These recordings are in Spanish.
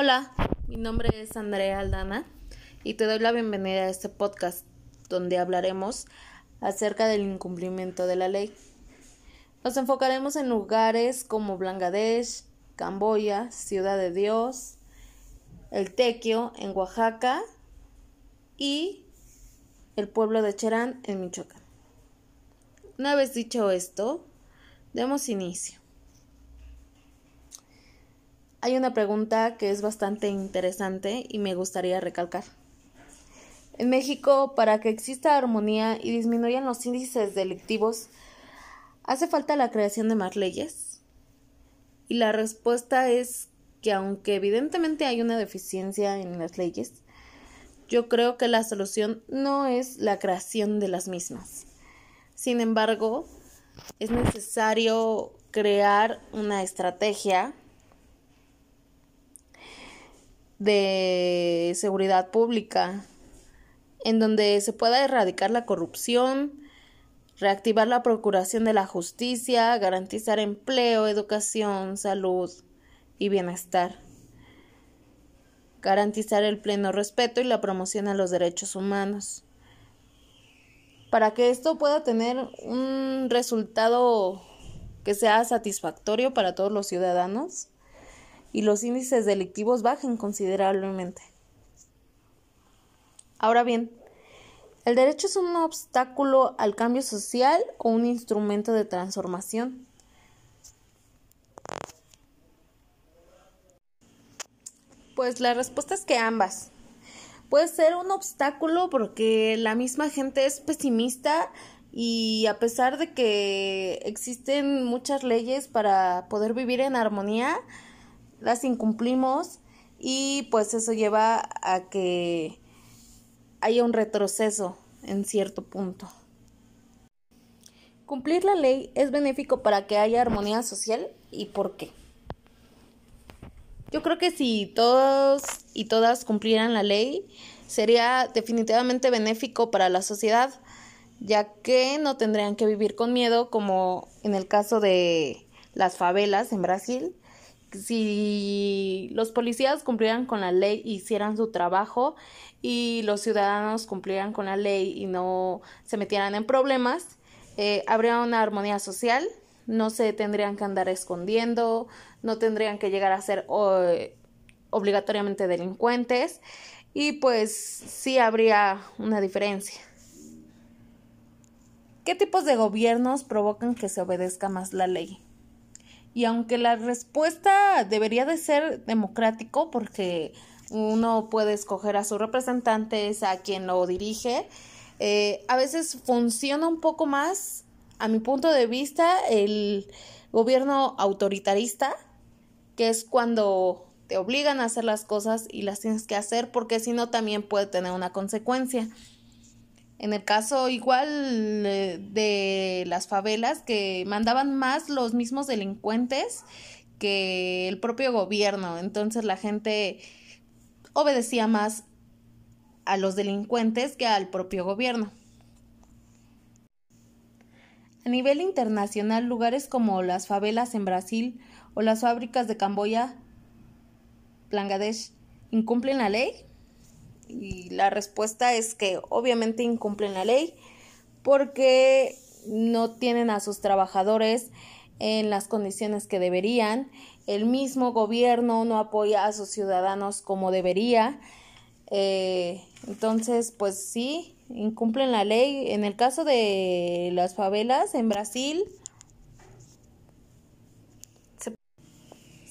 Hola, mi nombre es Andrea Aldana y te doy la bienvenida a este podcast donde hablaremos acerca del incumplimiento de la ley. Nos enfocaremos en lugares como Bangladesh, Camboya, Ciudad de Dios, El Tequio en Oaxaca y el pueblo de Cherán en Michoacán. Una vez dicho esto, demos inicio. Hay una pregunta que es bastante interesante y me gustaría recalcar. En México, para que exista armonía y disminuyan los índices delictivos, ¿hace falta la creación de más leyes? Y la respuesta es que aunque evidentemente hay una deficiencia en las leyes, yo creo que la solución no es la creación de las mismas. Sin embargo, es necesario crear una estrategia de seguridad pública, en donde se pueda erradicar la corrupción, reactivar la procuración de la justicia, garantizar empleo, educación, salud y bienestar, garantizar el pleno respeto y la promoción a los derechos humanos. Para que esto pueda tener un resultado que sea satisfactorio para todos los ciudadanos, y los índices delictivos bajen considerablemente. Ahora bien, ¿el derecho es un obstáculo al cambio social o un instrumento de transformación? Pues la respuesta es que ambas. Puede ser un obstáculo porque la misma gente es pesimista y a pesar de que existen muchas leyes para poder vivir en armonía, las incumplimos y pues eso lleva a que haya un retroceso en cierto punto. Cumplir la ley es benéfico para que haya armonía social y por qué. Yo creo que si todos y todas cumplieran la ley, sería definitivamente benéfico para la sociedad, ya que no tendrían que vivir con miedo como en el caso de las favelas en Brasil, si los policías cumplieran con la ley hicieran su trabajo y los ciudadanos cumplieran con la ley y no se metieran en problemas, eh, habría una armonía social, no se tendrían que andar escondiendo, no tendrían que llegar a ser obligatoriamente delincuentes y pues sí habría una diferencia. ¿Qué tipos de gobiernos provocan que se obedezca más la ley? Y aunque la respuesta debería de ser democrático, porque uno puede escoger a sus representantes, a quien lo dirige, eh, a veces funciona un poco más, a mi punto de vista, el gobierno autoritarista, que es cuando te obligan a hacer las cosas y las tienes que hacer, porque si no también puede tener una consecuencia. En el caso igual eh, de las favelas que mandaban más los mismos delincuentes que el propio gobierno. Entonces la gente obedecía más a los delincuentes que al propio gobierno. A nivel internacional, lugares como las favelas en Brasil o las fábricas de Camboya, Bangladesh, incumplen la ley y la respuesta es que obviamente incumplen la ley porque no tienen a sus trabajadores en las condiciones que deberían. El mismo gobierno no apoya a sus ciudadanos como debería. Eh, entonces, pues sí, incumplen la ley. En el caso de las favelas en Brasil,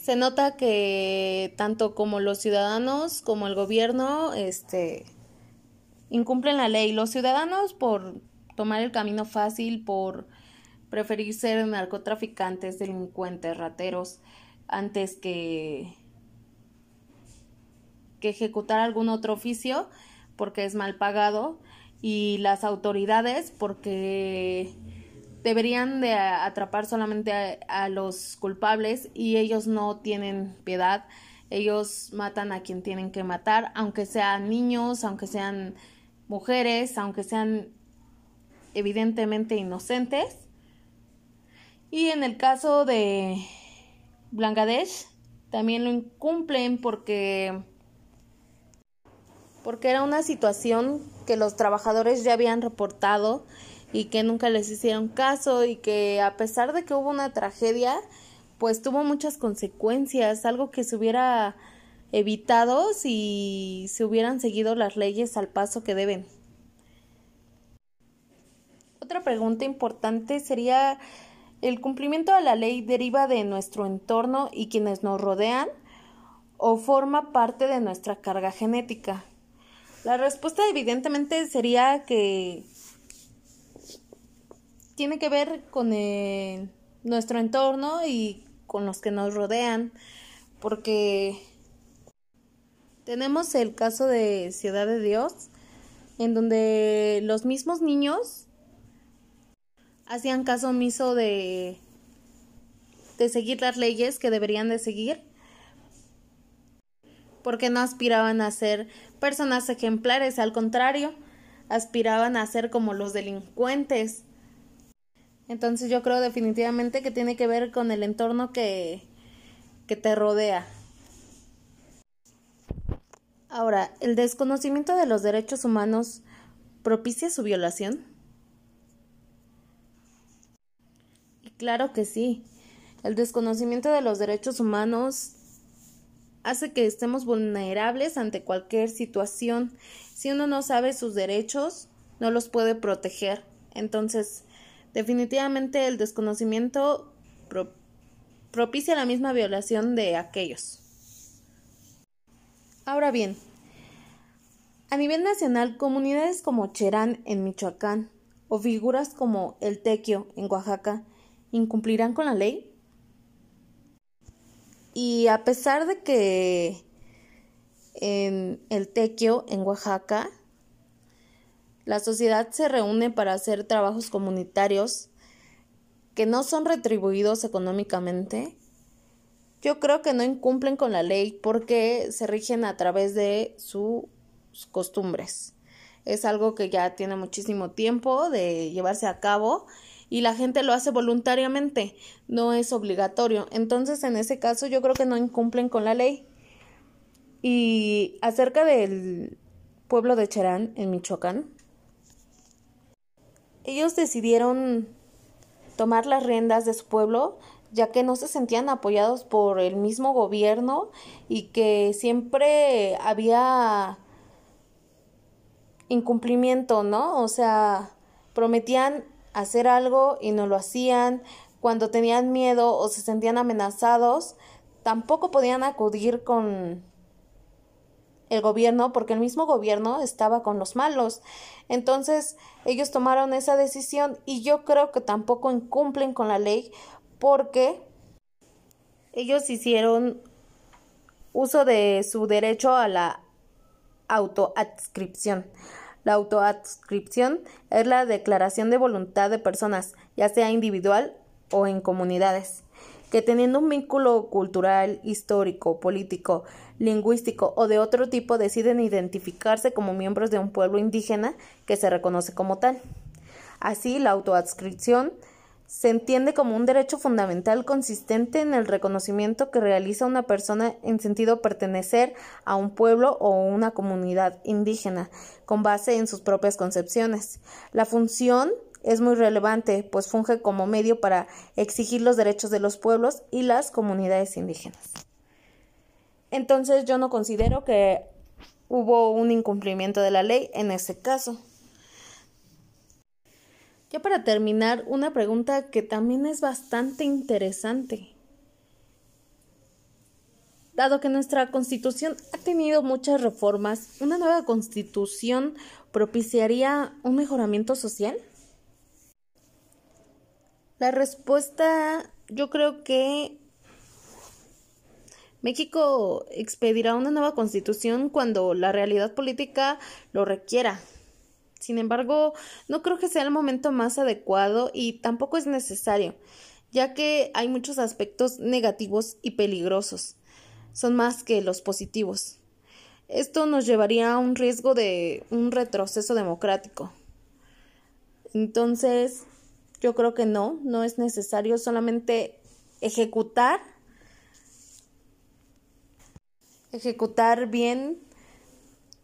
se nota que tanto como los ciudadanos como el gobierno este incumplen la ley. Los ciudadanos por tomar el camino fácil, por preferir ser narcotraficantes, delincuentes, rateros, antes que, que ejecutar algún otro oficio porque es mal pagado y las autoridades porque deberían de atrapar solamente a, los culpables y ellos no tienen piedad. Ellos matan a quien tienen que matar, aunque sean niños, aunque sean mujeres, aunque sean evidentemente inocentes. Y en el caso de Bangladesh, también lo incumplen porque porque era una situación que los trabajadores ya habían reportado y que nunca les hicieron caso y que a pesar de que hubo una tragedia, pues tuvo muchas consecuencias, algo que se hubiera evitado si se hubieran seguido las leyes al paso que deben. Otra pregunta importante sería, ¿el cumplimiento de la ley deriva de nuestro entorno y quienes nos rodean o forma parte de nuestra carga genética? La respuesta evidentemente sería que tiene que ver con nuestro entorno y con los que nos rodean, porque tenemos el caso de Ciudad de Dios, en donde los mismos niños hacían caso omiso de, de seguir las leyes que deberían de seguir porque no aspiraban a ser personas ejemplares, al contrario, aspiraban a ser como los delincuentes. Entonces yo creo definitivamente que tiene que ver con el entorno que, que te rodea. Ahora, ¿el desconocimiento de los derechos humanos propicia su violación? Y claro que sí. El desconocimiento de los derechos humanos hace que estemos vulnerables ante cualquier situación. Si uno no sabe sus derechos, no los puede proteger. Entonces, definitivamente el desconocimiento propicia la misma violación de aquellos. Ahora bien, a nivel nacional, comunidades como Cherán en Michoacán o figuras como el Tequio en Oaxaca incumplirán con la ley? Y a pesar de que en el Tequio, en Oaxaca, la sociedad se reúne para hacer trabajos comunitarios que no son retribuidos económicamente, yo creo que no incumplen con la ley porque se rigen a través de sus costumbres. Es algo que ya tiene muchísimo tiempo de llevarse a cabo y la gente lo hace voluntariamente, no es obligatorio. Entonces, en ese caso, yo creo que no incumplen con la ley. Y acerca del pueblo de Cherán, en Michoacán, ellos decidieron tomar las riendas de su pueblo ya que no se sentían apoyados por el mismo gobierno y que siempre había incumplimiento, ¿no? O sea, prometían hacer algo y no lo hacían, cuando tenían miedo o se sentían amenazados, tampoco podían acudir con el gobierno porque el mismo gobierno estaba con los malos. Entonces ellos tomaron esa decisión y yo creo que tampoco incumplen con la ley porque ellos hicieron uso de su derecho a la autoadscripción. La autoadscripción es la declaración de voluntad de personas, ya sea individual o en comunidades, que teniendo un vínculo cultural, histórico, político, lingüístico o de otro tipo deciden identificarse como miembros de un pueblo indígena que se reconoce como tal. Así, la autoadscripción se entiende como un derecho fundamental consistente en el reconocimiento que realiza una persona en sentido pertenecer a un pueblo o una comunidad indígena, con base en sus propias concepciones. La función es muy relevante, pues funge como medio para exigir los derechos de los pueblos y las comunidades indígenas. Entonces yo no considero que hubo un incumplimiento de la ley en ese caso. Ya para terminar, una pregunta que también es bastante interesante. Dado que nuestra constitución ha tenido muchas reformas, ¿una nueva constitución propiciaría un mejoramiento social? La respuesta, yo creo que México expedirá una nueva constitución cuando la realidad política lo requiera. Sin embargo, no creo que sea el momento más adecuado y tampoco es necesario, ya que hay muchos aspectos negativos y peligrosos. Son más que los positivos. Esto nos llevaría a un riesgo de un retroceso democrático. Entonces, yo creo que no, no es necesario solamente ejecutar ejecutar bien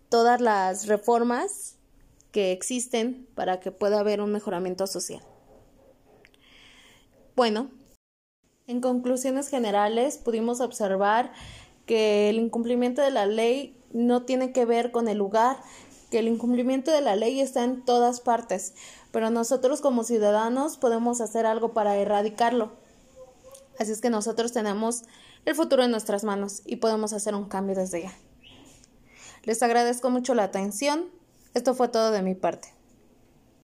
todas las reformas que existen para que pueda haber un mejoramiento social. Bueno, en conclusiones generales pudimos observar que el incumplimiento de la ley no tiene que ver con el lugar, que el incumplimiento de la ley está en todas partes, pero nosotros como ciudadanos podemos hacer algo para erradicarlo. Así es que nosotros tenemos el futuro en nuestras manos y podemos hacer un cambio desde ya. Les agradezco mucho la atención. Esto fue todo de mi parte.